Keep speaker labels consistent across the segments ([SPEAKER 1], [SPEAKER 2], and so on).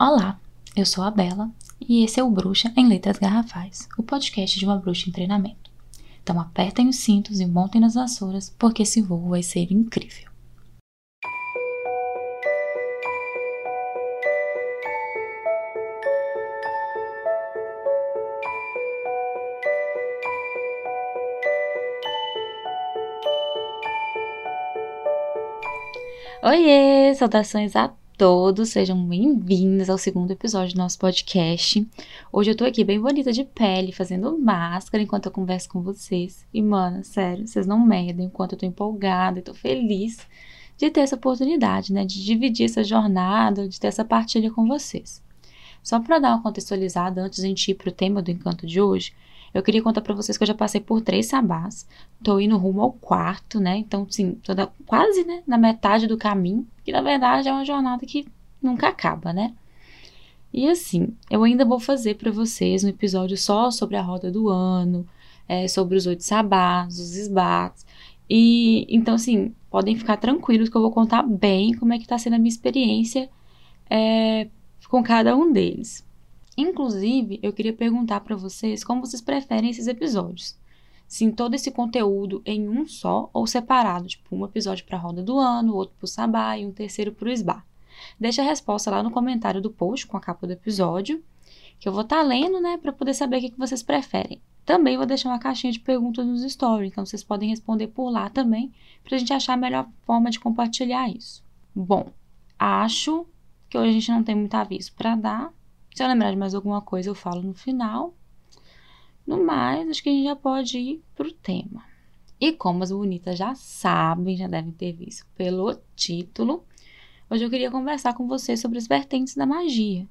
[SPEAKER 1] Olá, eu sou a Bela e esse é o Bruxa em Letras Garrafais, o podcast de uma bruxa em treinamento. Então apertem os cintos e montem nas vassouras, porque esse voo vai ser incrível. Oiê, saudações a todos, sejam bem-vindos ao segundo episódio do nosso podcast. Hoje eu tô aqui bem bonita de pele, fazendo máscara enquanto eu converso com vocês. E, mano, sério, vocês não medem enquanto eu tô empolgada e tô feliz de ter essa oportunidade, né? De dividir essa jornada, de ter essa partilha com vocês. Só para dar uma contextualizada antes de a gente ir pro tema do encanto de hoje, eu queria contar para vocês que eu já passei por três sabás. Tô indo rumo ao quarto, né? Então, sim, tô da, quase, né, na metade do caminho. Que na verdade é uma jornada que nunca acaba, né? E assim, eu ainda vou fazer para vocês um episódio só sobre a roda do ano, é, sobre os oito sabás, os esbates. E então, assim, podem ficar tranquilos que eu vou contar bem como é que tá sendo a minha experiência é, com cada um deles. Inclusive, eu queria perguntar para vocês como vocês preferem esses episódios. Se em todo esse conteúdo em um só ou separado, tipo um episódio para a roda do ano, outro para o sabá e um terceiro para o esbar. Deixa a resposta lá no comentário do post com a capa do episódio, que eu vou estar tá lendo, né, para poder saber o que, que vocês preferem. Também vou deixar uma caixinha de perguntas nos stories, então vocês podem responder por lá também, para a gente achar a melhor forma de compartilhar isso. Bom, acho que hoje a gente não tem muito aviso para dar, se eu lembrar de mais alguma coisa, eu falo no final. No mais, acho que a gente já pode ir pro tema. E como as bonitas já sabem, já devem ter visto pelo título, hoje eu queria conversar com vocês sobre as vertentes da magia.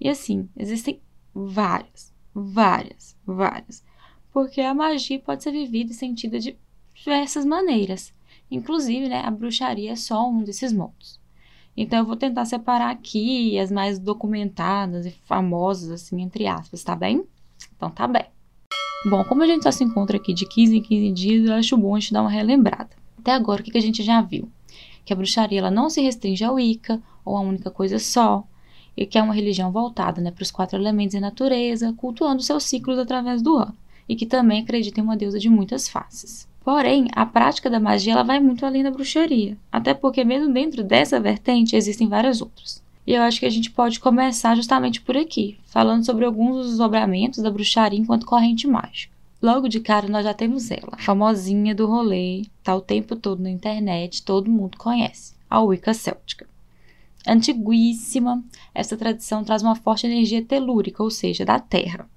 [SPEAKER 1] E assim, existem várias, várias, várias. Porque a magia pode ser vivida e sentida de diversas maneiras. Inclusive, né, a bruxaria é só um desses modos. Então, eu vou tentar separar aqui as mais documentadas e famosas, assim, entre aspas, tá bem? Então, tá bem. Bom, como a gente só se encontra aqui de 15 em 15 dias, eu acho bom a gente dar uma relembrada. Até agora, o que, a gente já viu? Que a bruxaria ela não se restringe ao Wicca, ou a única coisa só, e que é uma religião voltada né, para os quatro elementos e natureza, cultuando seus ciclos através do ano, e que também acredita em uma deusa de muitas faces. Porém, a prática da magia ela vai muito além da bruxaria, até porque mesmo dentro dessa vertente existem várias outras. E eu acho que a gente pode começar justamente por aqui, falando sobre alguns dos desdobramentos da bruxaria enquanto corrente mágica. Logo de cara nós já temos ela, famosinha do rolê, tá o tempo todo na internet, todo mundo conhece, a Wicca céltica. Antiguíssima, essa tradição traz uma forte energia telúrica, ou seja, da terra.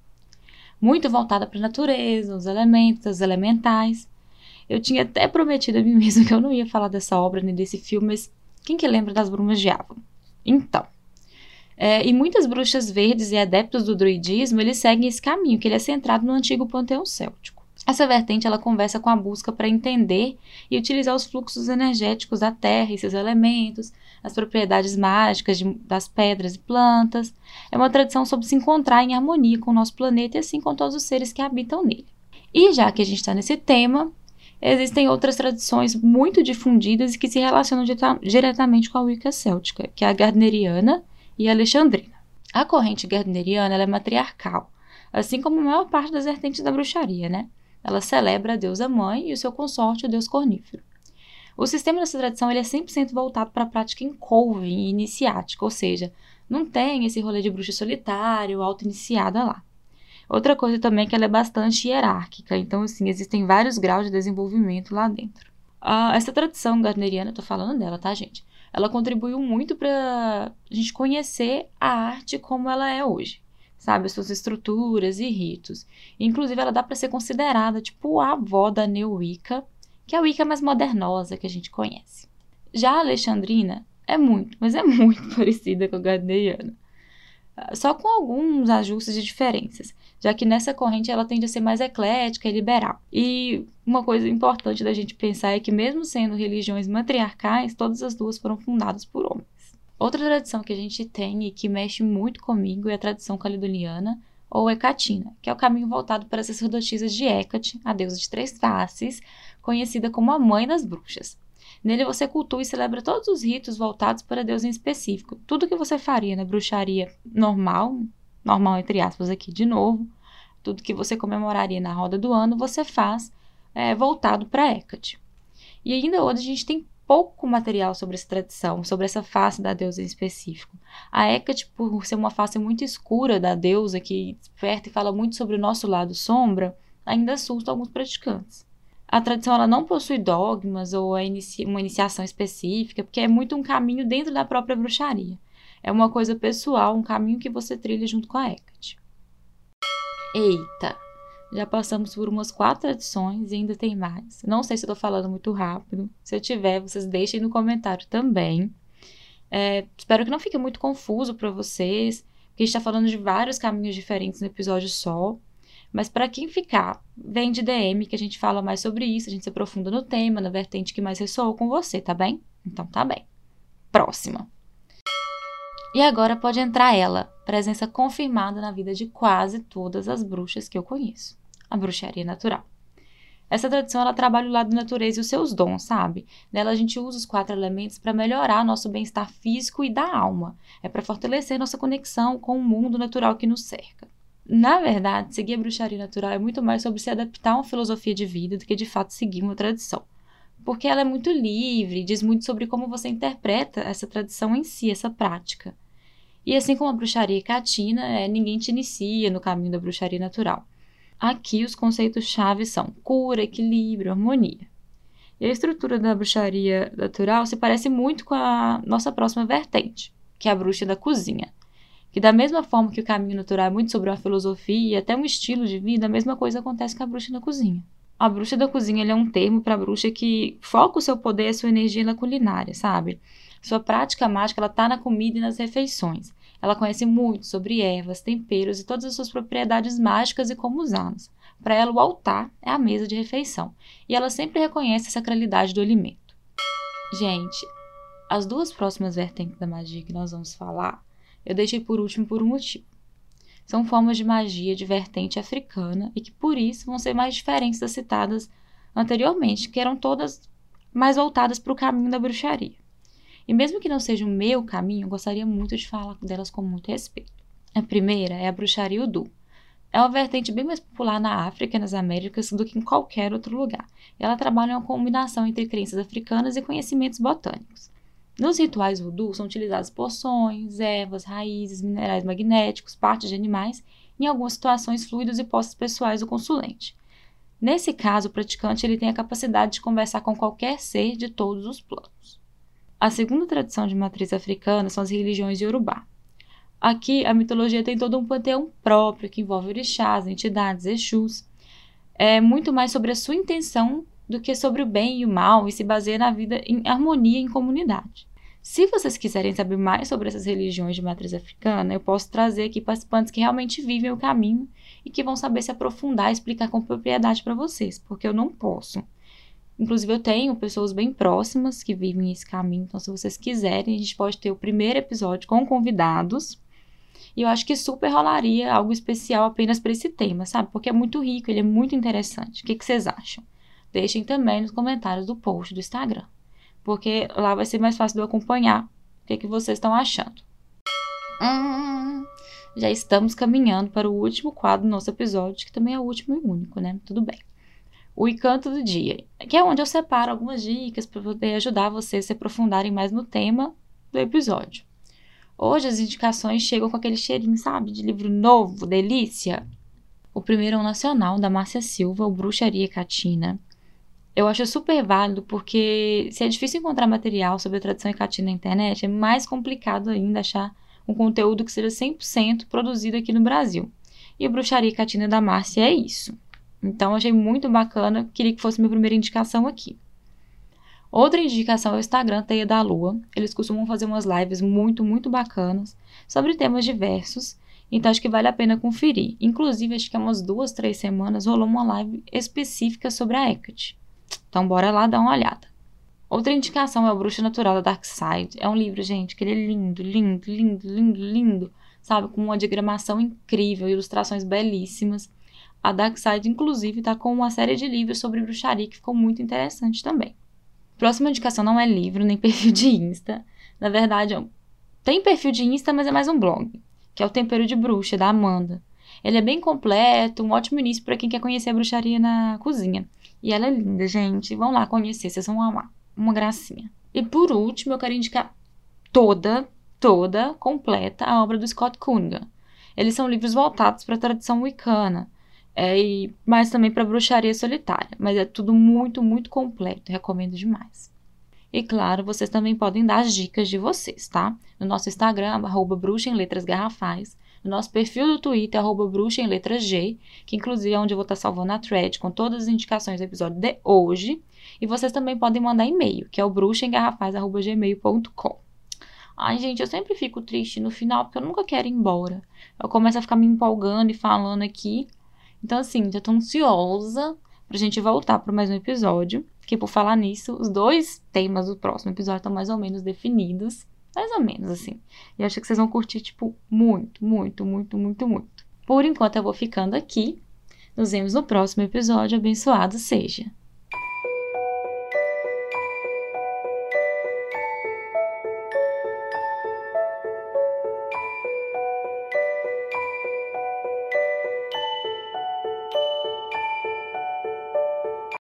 [SPEAKER 1] Muito voltada para a natureza, os elementos, os elementais, eu tinha até prometido a mim mesma que eu não ia falar dessa obra nem desse filme, mas quem que lembra das Brumas de Avon? Então, é, e muitas bruxas verdes e adeptos do druidismo, eles seguem esse caminho, que ele é centrado no antigo panteão céltico. Essa vertente, ela conversa com a busca para entender e utilizar os fluxos energéticos da terra e seus elementos, as propriedades mágicas de, das pedras e plantas. É uma tradição sobre se encontrar em harmonia com o nosso planeta e assim com todos os seres que habitam nele. E já que a gente está nesse tema, Existem outras tradições muito difundidas e que se relacionam diretamente com a Wicca céltica, que é a Gardneriana e a Alexandrina. A corrente Gardneriana é matriarcal, assim como a maior parte das vertentes da bruxaria, né? Ela celebra a deusa mãe e o seu consorte, o deus cornífero. O sistema dessa tradição ele é 100% voltado para a prática incouve e iniciática, ou seja, não tem esse rolê de bruxa solitária ou auto-iniciada lá. Outra coisa também é que ela é bastante hierárquica, então, assim, existem vários graus de desenvolvimento lá dentro. Ah, essa tradição gardneriana, eu tô falando dela, tá, gente? Ela contribuiu muito para a gente conhecer a arte como ela é hoje, sabe? As suas estruturas e ritos. Inclusive, ela dá para ser considerada, tipo, a avó da Neo Wicca, que é a Wicca mais modernosa que a gente conhece. Já a Alexandrina é muito, mas é muito parecida com a gardneriana só com alguns ajustes e diferenças, já que nessa corrente ela tende a ser mais eclética e liberal. E uma coisa importante da gente pensar é que, mesmo sendo religiões matriarcais, todas as duas foram fundadas por homens. Outra tradição que a gente tem e que mexe muito comigo é a tradição caledoniana ou Hecatina, que é o caminho voltado para as sacerdotisas de Hecate, a deusa de três faces, conhecida como a mãe das bruxas. Nele você cultua e celebra todos os ritos voltados para Deus em específico. Tudo que você faria na bruxaria normal, normal entre aspas aqui de novo, tudo que você comemoraria na roda do ano, você faz é, voltado para Hecate. E ainda hoje a gente tem pouco material sobre essa tradição, sobre essa face da deusa em específico. A Hecate, por ser uma face muito escura da deusa, que desperta e fala muito sobre o nosso lado sombra, ainda assusta alguns praticantes. A tradição ela não possui dogmas ou uma iniciação específica, porque é muito um caminho dentro da própria bruxaria. É uma coisa pessoal, um caminho que você trilha junto com a Hecate. Eita! Já passamos por umas quatro tradições e ainda tem mais. Não sei se estou falando muito rápido. Se eu tiver, vocês deixem no comentário também. É, espero que não fique muito confuso para vocês, porque a gente está falando de vários caminhos diferentes no episódio só. Mas para quem ficar, vem de DM que a gente fala mais sobre isso, a gente se aprofunda no tema, na vertente que mais ressoou com você, tá bem? Então tá bem. Próxima. E agora pode entrar ela, presença confirmada na vida de quase todas as bruxas que eu conheço a bruxaria natural. Essa tradição ela trabalha o lado natureza e os seus dons, sabe? Nela a gente usa os quatro elementos para melhorar nosso bem-estar físico e da alma. É para fortalecer nossa conexão com o mundo natural que nos cerca. Na verdade, seguir a bruxaria natural é muito mais sobre se adaptar a uma filosofia de vida do que de fato seguir uma tradição. Porque ela é muito livre, diz muito sobre como você interpreta essa tradição em si, essa prática. E assim como a bruxaria catina, é, ninguém te inicia no caminho da bruxaria natural. Aqui os conceitos-chave são cura, equilíbrio, harmonia. E a estrutura da bruxaria natural se parece muito com a nossa próxima vertente, que é a bruxa da cozinha. Que da mesma forma que o caminho natural é muito sobre uma filosofia e até um estilo de vida, a mesma coisa acontece com a bruxa da cozinha. A bruxa da cozinha é um termo para bruxa que foca o seu poder e a sua energia na culinária, sabe? Sua prática mágica ela tá na comida e nas refeições. Ela conhece muito sobre ervas, temperos e todas as suas propriedades mágicas e como usá-las. Para ela, o altar é a mesa de refeição, e ela sempre reconhece a sacralidade do alimento. Gente, as duas próximas vertentes da magia que nós vamos falar, eu deixei por último por um motivo. São formas de magia de vertente africana e que por isso vão ser mais diferentes das citadas anteriormente, que eram todas mais voltadas para o caminho da bruxaria. E mesmo que não seja o meu caminho, eu gostaria muito de falar delas com muito respeito. A primeira é a bruxaria Udu. É uma vertente bem mais popular na África e nas Américas do que em qualquer outro lugar. Ela trabalha uma combinação entre crenças africanas e conhecimentos botânicos. Nos rituais voodoo são utilizadas poções, ervas, raízes, minerais magnéticos, partes de animais e, em algumas situações, fluidos e posses pessoais do consulente. Nesse caso, o praticante ele tem a capacidade de conversar com qualquer ser de todos os planos. A segunda tradição de matriz africana são as religiões Yorubá. Aqui, a mitologia tem todo um panteão próprio que envolve orixás, entidades, exus. É muito mais sobre a sua intenção do que sobre o bem e o mal e se baseia na vida em harmonia em comunidade. Se vocês quiserem saber mais sobre essas religiões de matriz africana, eu posso trazer aqui participantes que realmente vivem o caminho e que vão saber se aprofundar e explicar com propriedade para vocês, porque eu não posso. Inclusive, eu tenho pessoas bem próximas que vivem esse caminho. Então, se vocês quiserem, a gente pode ter o primeiro episódio com convidados. E eu acho que super rolaria algo especial apenas para esse tema, sabe? Porque é muito rico, ele é muito interessante. O que, que vocês acham? Deixem também nos comentários do post do Instagram. Porque lá vai ser mais fácil de eu acompanhar o que, que vocês estão achando. Hum, já estamos caminhando para o último quadro do nosso episódio, que também é o último e único, né? Tudo bem o encanto do dia, que é onde eu separo algumas dicas para poder ajudar vocês a se aprofundarem mais no tema do episódio. Hoje as indicações chegam com aquele cheirinho, sabe, de livro novo, delícia. O primeiro é o Nacional, da Márcia Silva, o Bruxaria Catina. Eu acho super válido porque se é difícil encontrar material sobre a tradição catina na internet, é mais complicado ainda achar um conteúdo que seja 100% produzido aqui no Brasil. E o Bruxaria Catina da Márcia é isso. Então, achei muito bacana, queria que fosse minha primeira indicação aqui. Outra indicação é o Instagram Teia da Lua. Eles costumam fazer umas lives muito, muito bacanas sobre temas diversos. Então, acho que vale a pena conferir. Inclusive, acho que há umas duas, três semanas rolou uma live específica sobre a Hecate. Então, bora lá dar uma olhada. Outra indicação é o Bruxa Natural da Dark Side. É um livro, gente, que ele é lindo, lindo, lindo, lindo, lindo. Sabe? Com uma diagramação incrível, ilustrações belíssimas. A Dark Side, inclusive, está com uma série de livros sobre bruxaria que ficou muito interessante também. Próxima indicação não é livro, nem perfil de Insta. Na verdade, tem perfil de Insta, mas é mais um blog, que é o Tempero de Bruxa, da Amanda. Ele é bem completo, um ótimo início para quem quer conhecer a bruxaria na cozinha. E ela é linda, gente. Vão lá conhecer, vocês vão amar. Uma gracinha. E por último, eu quero indicar toda, toda, completa a obra do Scott Cunningham. Eles são livros voltados para a tradição wicana, é, e, mas também para bruxaria solitária. Mas é tudo muito, muito completo. Recomendo demais. E claro, vocês também podem dar as dicas de vocês, tá? No nosso Instagram, arroba bruxa em letras garrafais. No nosso perfil do Twitter, arroba bruxa em G, que inclusive é onde eu vou estar salvando a thread com todas as indicações do episódio de hoje. E vocês também podem mandar e-mail, que é o bruxaemgarrafais.gmail.com. Ai, gente, eu sempre fico triste no final, porque eu nunca quero ir embora. Eu começo a ficar me empolgando e falando aqui. Então, assim, já tô ansiosa pra gente voltar para mais um episódio. Que por falar nisso, os dois temas do próximo episódio estão mais ou menos definidos. Mais ou menos, assim. E acho que vocês vão curtir, tipo, muito, muito, muito, muito, muito. Por enquanto, eu vou ficando aqui. Nos vemos no próximo episódio. Abençoado seja!